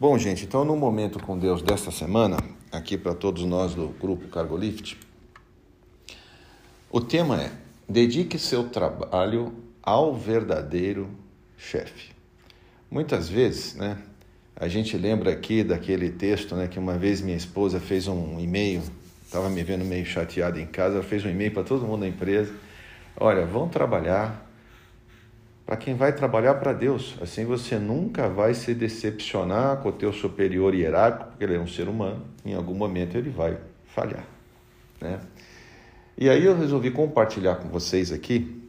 Bom, gente, então no momento com Deus desta semana, aqui para todos nós do grupo Cargo Lift, o tema é: dedique seu trabalho ao verdadeiro chefe. Muitas vezes, né, a gente lembra aqui daquele texto, né, que uma vez minha esposa fez um e-mail, estava me vendo meio chateado em casa, ela fez um e-mail para todo mundo da empresa. Olha, vão trabalhar para quem vai trabalhar para Deus. Assim você nunca vai se decepcionar com o teu superior hierárquico, porque ele é um ser humano. Em algum momento ele vai falhar, né? E aí eu resolvi compartilhar com vocês aqui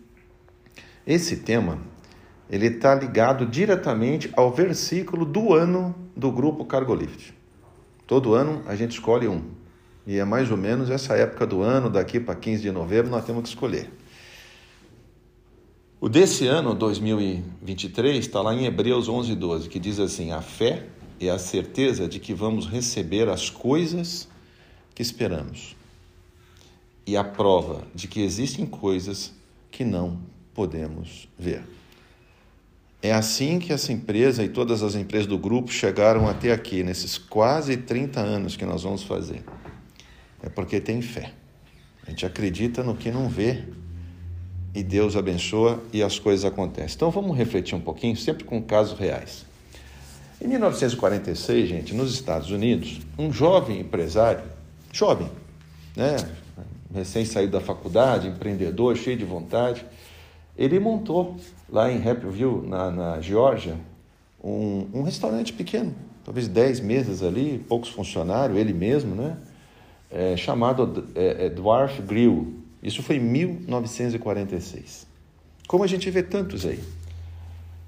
esse tema. Ele está ligado diretamente ao versículo do ano do grupo Cargolift. Todo ano a gente escolhe um. E é mais ou menos essa época do ano, daqui para 15 de novembro, nós temos que escolher. O desse ano, 2023, está lá em Hebreus 11, 12, que diz assim: A fé é a certeza de que vamos receber as coisas que esperamos, e a prova de que existem coisas que não podemos ver. É assim que essa empresa e todas as empresas do grupo chegaram até aqui, nesses quase 30 anos que nós vamos fazer. É porque tem fé. A gente acredita no que não vê e Deus abençoa e as coisas acontecem. Então vamos refletir um pouquinho, sempre com casos reais. Em 1946, gente, nos Estados Unidos, um jovem empresário, jovem, né, recém saído da faculdade, empreendedor, cheio de vontade, ele montou lá em Happyville, na, na Geórgia, um, um restaurante pequeno, talvez 10 mesas ali, poucos funcionários, ele mesmo, né? É, chamado é, é, Dwarf Grill, isso foi em 1946. Como a gente vê tantos aí.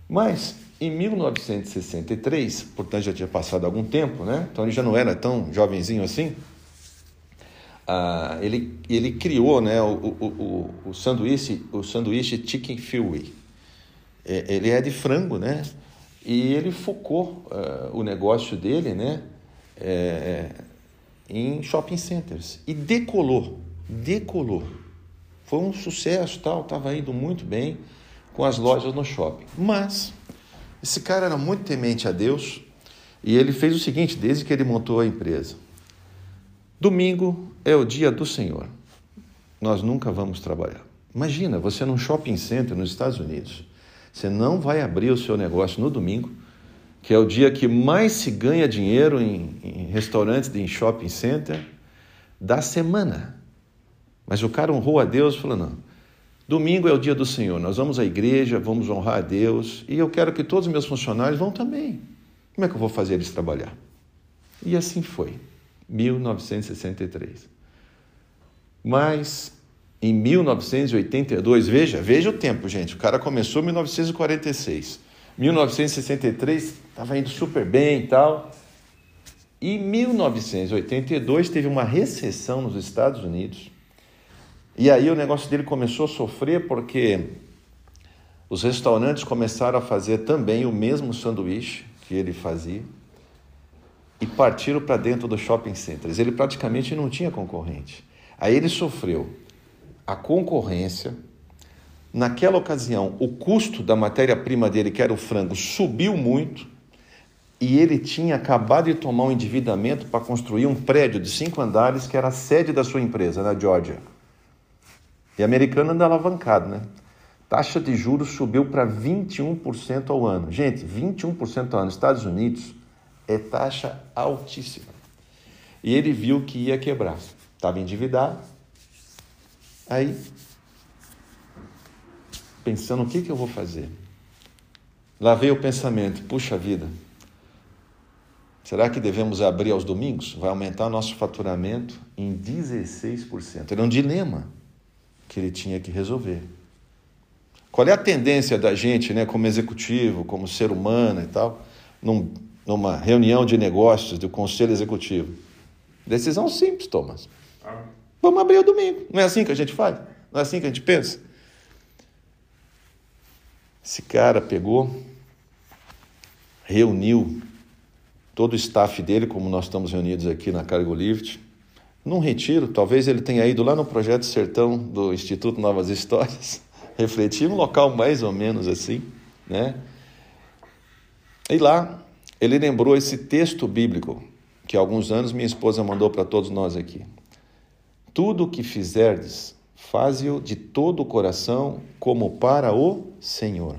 Mas em 1963, portanto já tinha passado algum tempo, né? Então ele já não era tão jovenzinho assim. Ah, ele, ele criou né, o, o, o, o, sanduíche, o sanduíche Chicken Philly. É, ele é de frango, né? E ele focou uh, o negócio dele, né? É, em shopping centers. E decolou, decolou. Foi um sucesso, tal, estava indo muito bem com as lojas no shopping. Mas esse cara era muito temente a Deus e ele fez o seguinte, desde que ele montou a empresa. Domingo é o dia do Senhor. Nós nunca vamos trabalhar. Imagina, você num shopping center nos Estados Unidos, você não vai abrir o seu negócio no domingo, que é o dia que mais se ganha dinheiro em, em restaurantes, em shopping center, da semana. Mas o cara honrou a Deus falou: não, domingo é o dia do Senhor, nós vamos à igreja, vamos honrar a Deus e eu quero que todos os meus funcionários vão também. Como é que eu vou fazer eles trabalhar? E assim foi, 1963. Mas em 1982, veja, veja o tempo, gente. O cara começou em 1946. 1963 estava indo super bem e tal. E 1982 teve uma recessão nos Estados Unidos. E aí o negócio dele começou a sofrer porque os restaurantes começaram a fazer também o mesmo sanduíche que ele fazia e partiram para dentro dos shopping centers. Ele praticamente não tinha concorrente. Aí ele sofreu a concorrência. Naquela ocasião, o custo da matéria-prima dele, que era o frango, subiu muito e ele tinha acabado de tomar um endividamento para construir um prédio de cinco andares que era a sede da sua empresa, na Georgia. E americano anda alavancado, né? Taxa de juros subiu para 21% ao ano. Gente, 21% ao ano. Estados Unidos é taxa altíssima. E ele viu que ia quebrar. Estava endividado. Aí, pensando o que, que eu vou fazer. Lá veio o pensamento: puxa vida, será que devemos abrir aos domingos? Vai aumentar o nosso faturamento em 16%. Era um dilema que ele tinha que resolver. Qual é a tendência da gente, né, como executivo, como ser humano e tal, num, numa reunião de negócios do conselho executivo? Decisão simples, Thomas. Vamos abrir o domingo. Não é assim que a gente faz? Não é assim que a gente pensa? Esse cara pegou, reuniu todo o staff dele, como nós estamos reunidos aqui na Cargo Lift, num retiro, talvez ele tenha ido lá no Projeto Sertão do Instituto Novas Histórias, refletir um local mais ou menos assim, né? E lá ele lembrou esse texto bíblico que há alguns anos minha esposa mandou para todos nós aqui. Tudo o que fizerdes, faze-o de todo o coração, como para o Senhor,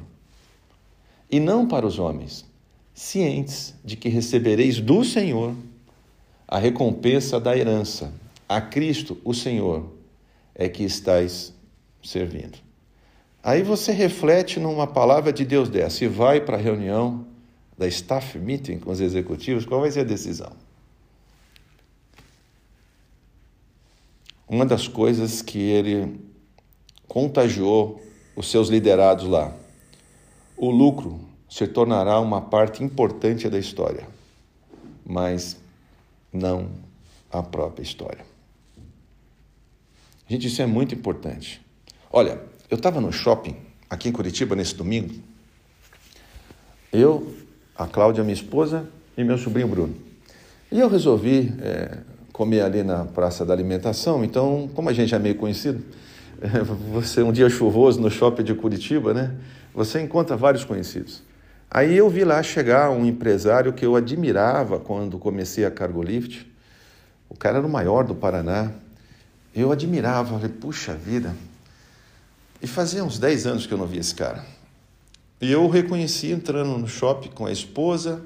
e não para os homens, cientes de que recebereis do Senhor a recompensa da herança. A Cristo, o Senhor, é que estáis servindo. Aí você reflete numa palavra de Deus dessa e vai para a reunião da staff meeting com os executivos, qual vai ser a decisão? Uma das coisas que ele contagiou os seus liderados lá, o lucro se tornará uma parte importante da história, mas não a própria história. Gente, isso é muito importante. Olha, eu estava no shopping aqui em Curitiba nesse domingo. Eu, a Cláudia, minha esposa, e meu sobrinho Bruno. E eu resolvi é, comer ali na Praça da Alimentação. Então, como a gente é meio conhecido, você um dia chuvoso no shopping de Curitiba, né? Você encontra vários conhecidos. Aí eu vi lá chegar um empresário que eu admirava quando comecei a Cargolift. O cara era o maior do Paraná. Eu admirava, falei, puxa vida. E fazia uns 10 anos que eu não via esse cara. E eu o reconheci entrando no shopping com a esposa,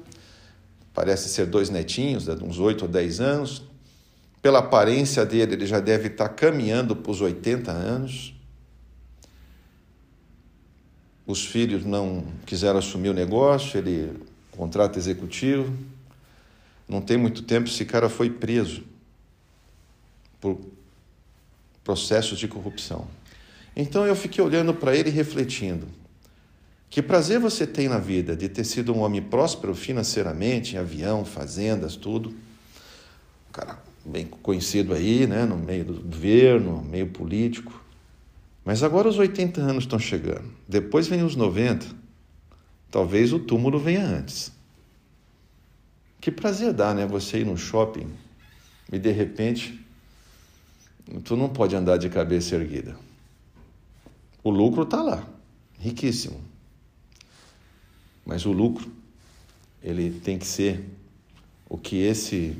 parece ser dois netinhos, de uns 8 ou 10 anos. Pela aparência dele, ele já deve estar caminhando para os 80 anos os filhos não quiseram assumir o negócio, ele contrato executivo. Não tem muito tempo, esse cara foi preso por processos de corrupção. Então eu fiquei olhando para ele e refletindo. Que prazer você tem na vida de ter sido um homem próspero financeiramente, em avião, fazendas, tudo. Um cara bem conhecido aí, né, no meio do governo, meio político. Mas agora os 80 anos estão chegando. Depois vem os 90. Talvez o túmulo venha antes. Que prazer dá, né? Você ir no shopping e de repente tu não pode andar de cabeça erguida. O lucro está lá, riquíssimo. Mas o lucro, ele tem que ser o que esse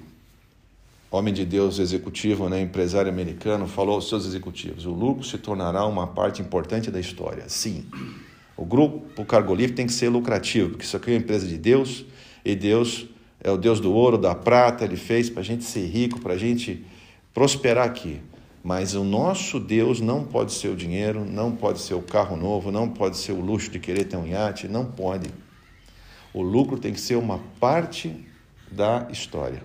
homem de Deus executivo, né, empresário americano, falou aos seus executivos: o lucro se tornará uma parte importante da história. Sim, o grupo Cargo Livre tem que ser lucrativo, porque isso aqui é uma empresa de Deus e Deus é o Deus do ouro, da prata, ele fez para a gente ser rico, para a gente prosperar aqui. Mas o nosso Deus não pode ser o dinheiro, não pode ser o carro novo, não pode ser o luxo de querer ter um iate, não pode. O lucro tem que ser uma parte da história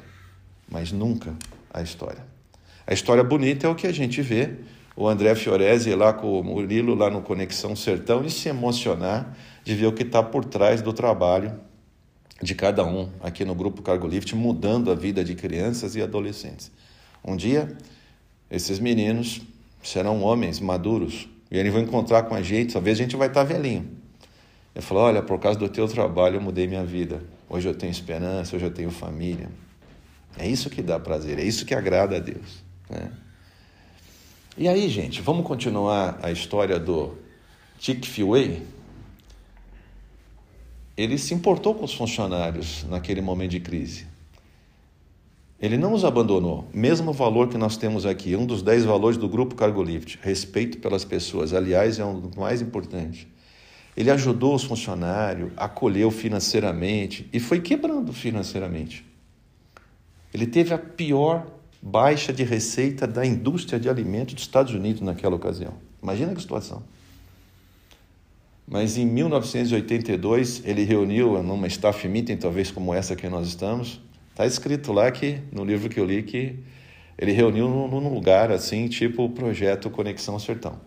mas nunca a história. A história bonita é o que a gente vê, o André Fiorese lá com o Murilo lá no Conexão Sertão e se emocionar de ver o que está por trás do trabalho de cada um aqui no Grupo Cargo Lift, mudando a vida de crianças e adolescentes. Um dia, esses meninos serão homens maduros e eles vão encontrar com a gente, talvez a gente vai estar tá velhinho. Ele falou, olha, por causa do teu trabalho eu mudei minha vida. Hoje eu tenho esperança, hoje eu tenho família. É isso que dá prazer, é isso que agrada a Deus. Né? E aí, gente, vamos continuar a história do Chick Fiway? Ele se importou com os funcionários naquele momento de crise. Ele não os abandonou. Mesmo valor que nós temos aqui, um dos dez valores do grupo Cargo Lift, respeito pelas pessoas, aliás, é um dos mais importantes. Ele ajudou os funcionários, acolheu financeiramente e foi quebrando financeiramente. Ele teve a pior baixa de receita da indústria de alimentos dos Estados Unidos naquela ocasião. Imagina que situação. Mas em 1982 ele reuniu numa staff meeting, talvez como essa que nós estamos. Está escrito lá que no livro que eu li que ele reuniu num lugar assim, tipo o projeto Conexão Sertão.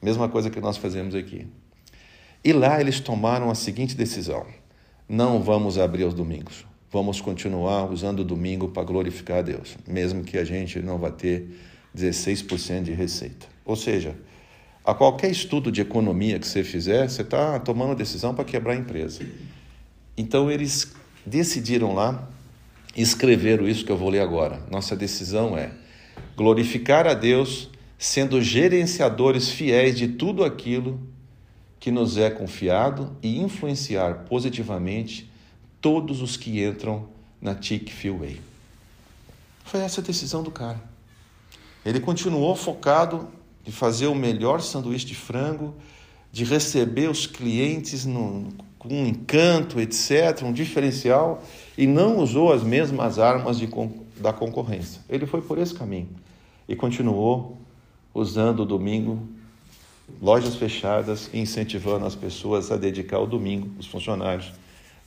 Mesma coisa que nós fazemos aqui. E lá eles tomaram a seguinte decisão: não vamos abrir aos domingos vamos continuar usando o domingo para glorificar a Deus, mesmo que a gente não vá ter 16% de receita. Ou seja, a qualquer estudo de economia que você fizer, você está tomando decisão para quebrar a empresa. Então eles decidiram lá, escreveram isso que eu vou ler agora. Nossa decisão é glorificar a Deus sendo gerenciadores fiéis de tudo aquilo que nos é confiado e influenciar positivamente todos os que entram na Chick-fil-A. Foi essa a decisão do cara. Ele continuou focado em fazer o melhor sanduíche de frango, de receber os clientes no, com um encanto, etc., um diferencial, e não usou as mesmas armas de, da concorrência. Ele foi por esse caminho e continuou usando o domingo, lojas fechadas, incentivando as pessoas a dedicar o domingo, os funcionários,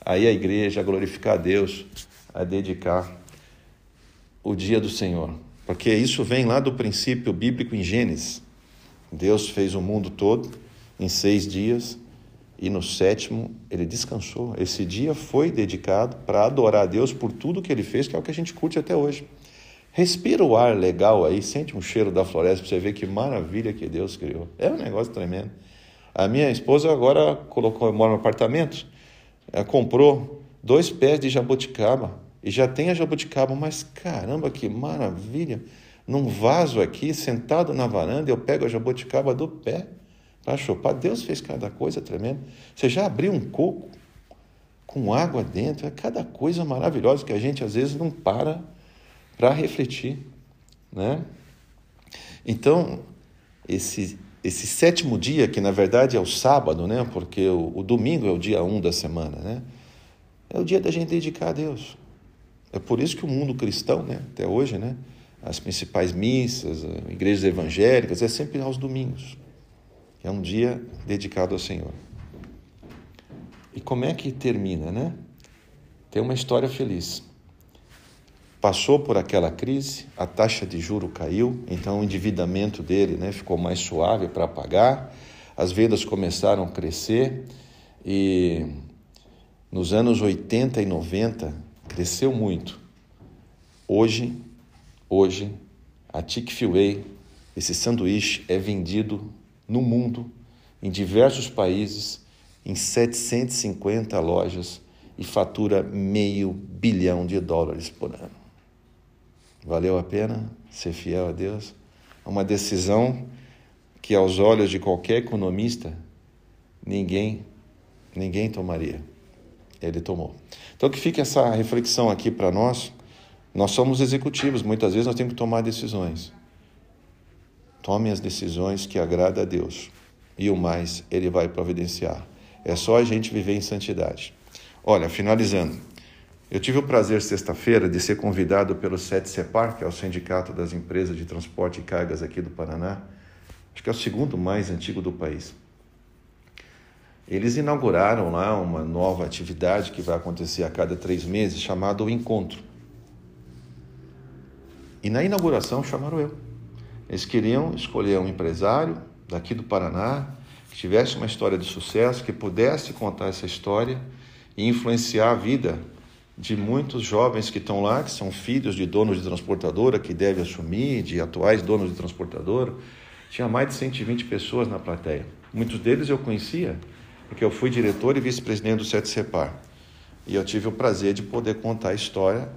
a ir à igreja, a glorificar a Deus, a dedicar o dia do Senhor. Porque isso vem lá do princípio bíblico em Gênesis. Deus fez o mundo todo em seis dias e no sétimo ele descansou. Esse dia foi dedicado para adorar a Deus por tudo que ele fez, que é o que a gente curte até hoje. Respira o ar legal aí, sente um cheiro da floresta para você ver que maravilha que Deus criou. É um negócio tremendo. A minha esposa agora colocou, mora no apartamento, comprou dois pés de jabuticaba e já tem a jabuticaba, mas caramba, que maravilha! Num vaso aqui, sentado na varanda, eu pego a jabuticaba do pé para chupar. Deus fez cada coisa tremenda. Você já abriu um coco com água dentro? É cada coisa maravilhosa que a gente às vezes não para para refletir, né? Então, esse, esse sétimo dia, que na verdade é o sábado, né? Porque o, o domingo é o dia um da semana, né? É o dia da gente dedicar a Deus. É por isso que o mundo cristão, né? Até hoje, né? As principais missas, igrejas evangélicas, é sempre aos domingos. É um dia dedicado ao Senhor. E como é que termina, né? Tem uma história feliz. Passou por aquela crise, a taxa de juro caiu, então o endividamento dele né, ficou mais suave para pagar, as vendas começaram a crescer e nos anos 80 e 90 cresceu muito. Hoje, hoje, a Chick-fil-A, esse sanduíche é vendido no mundo, em diversos países, em 750 lojas e fatura meio bilhão de dólares por ano. Valeu a pena ser fiel a Deus? É uma decisão que aos olhos de qualquer economista ninguém ninguém tomaria. Ele tomou. Então que fique essa reflexão aqui para nós. Nós somos executivos, muitas vezes nós temos que tomar decisões. Tome as decisões que agrada a Deus e o mais Ele vai providenciar. É só a gente viver em santidade. Olha, finalizando, eu tive o prazer sexta-feira de ser convidado pelo SET Separ, que é o Sindicato das Empresas de Transporte e Cargas aqui do Paraná, acho que é o segundo mais antigo do país. Eles inauguraram lá uma nova atividade que vai acontecer a cada três meses, chamada o Encontro. E na inauguração chamaram eu. Eles queriam escolher um empresário daqui do Paraná que tivesse uma história de sucesso, que pudesse contar essa história e influenciar a vida de muitos jovens que estão lá, que são filhos de donos de transportadora, que devem assumir, de atuais donos de transportadora. Tinha mais de 120 pessoas na plateia. Muitos deles eu conhecia, porque eu fui diretor e vice-presidente do Sete Separ. E eu tive o prazer de poder contar a história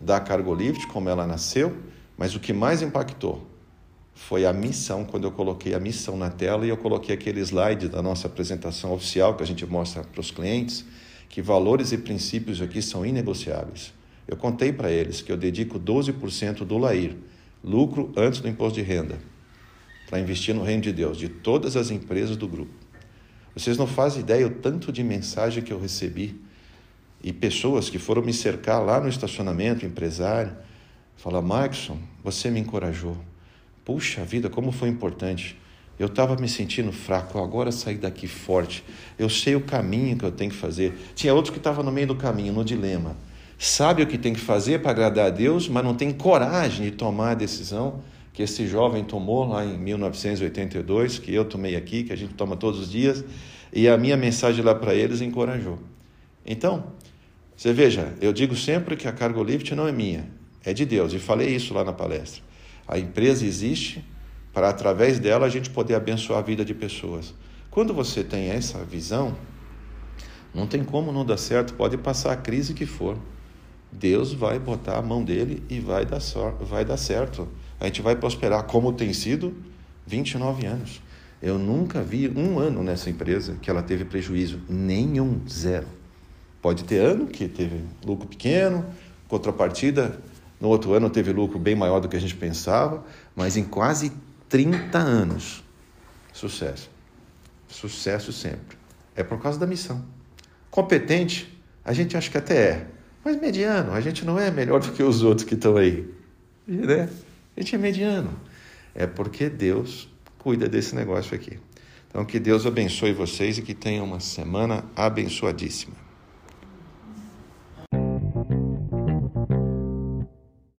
da Cargolift, como ela nasceu, mas o que mais impactou foi a missão, quando eu coloquei a missão na tela e eu coloquei aquele slide da nossa apresentação oficial que a gente mostra para os clientes, que valores e princípios aqui são inegociáveis. Eu contei para eles que eu dedico 12% do LAIR, lucro antes do imposto de renda, para investir no reino de Deus, de todas as empresas do grupo. Vocês não fazem ideia o tanto de mensagem que eu recebi e pessoas que foram me cercar lá no estacionamento, empresário, fala Markson, você me encorajou. Puxa vida, como foi importante. Eu estava me sentindo fraco, agora saí daqui forte. Eu sei o caminho que eu tenho que fazer. Tinha outros que estavam no meio do caminho, no dilema. Sabe o que tem que fazer para agradar a Deus, mas não tem coragem de tomar a decisão que esse jovem tomou lá em 1982, que eu tomei aqui, que a gente toma todos os dias, e a minha mensagem lá para eles encorajou. Então, você veja, eu digo sempre que a Cargo Lift não é minha, é de Deus, e falei isso lá na palestra. A empresa existe para, através dela, a gente poder abençoar a vida de pessoas. Quando você tem essa visão, não tem como não dar certo, pode passar a crise que for. Deus vai botar a mão dele e vai dar, vai dar certo. A gente vai prosperar, como tem sido 29 anos. Eu nunca vi um ano nessa empresa que ela teve prejuízo, nenhum, zero. Pode ter ano que teve lucro pequeno, contrapartida, no outro ano teve lucro bem maior do que a gente pensava, mas em quase 30 anos, sucesso. Sucesso sempre. É por causa da missão. Competente, a gente acha que até é, mas mediano, a gente não é melhor do que os outros que estão aí. Né? A gente é mediano. É porque Deus cuida desse negócio aqui. Então, que Deus abençoe vocês e que tenham uma semana abençoadíssima.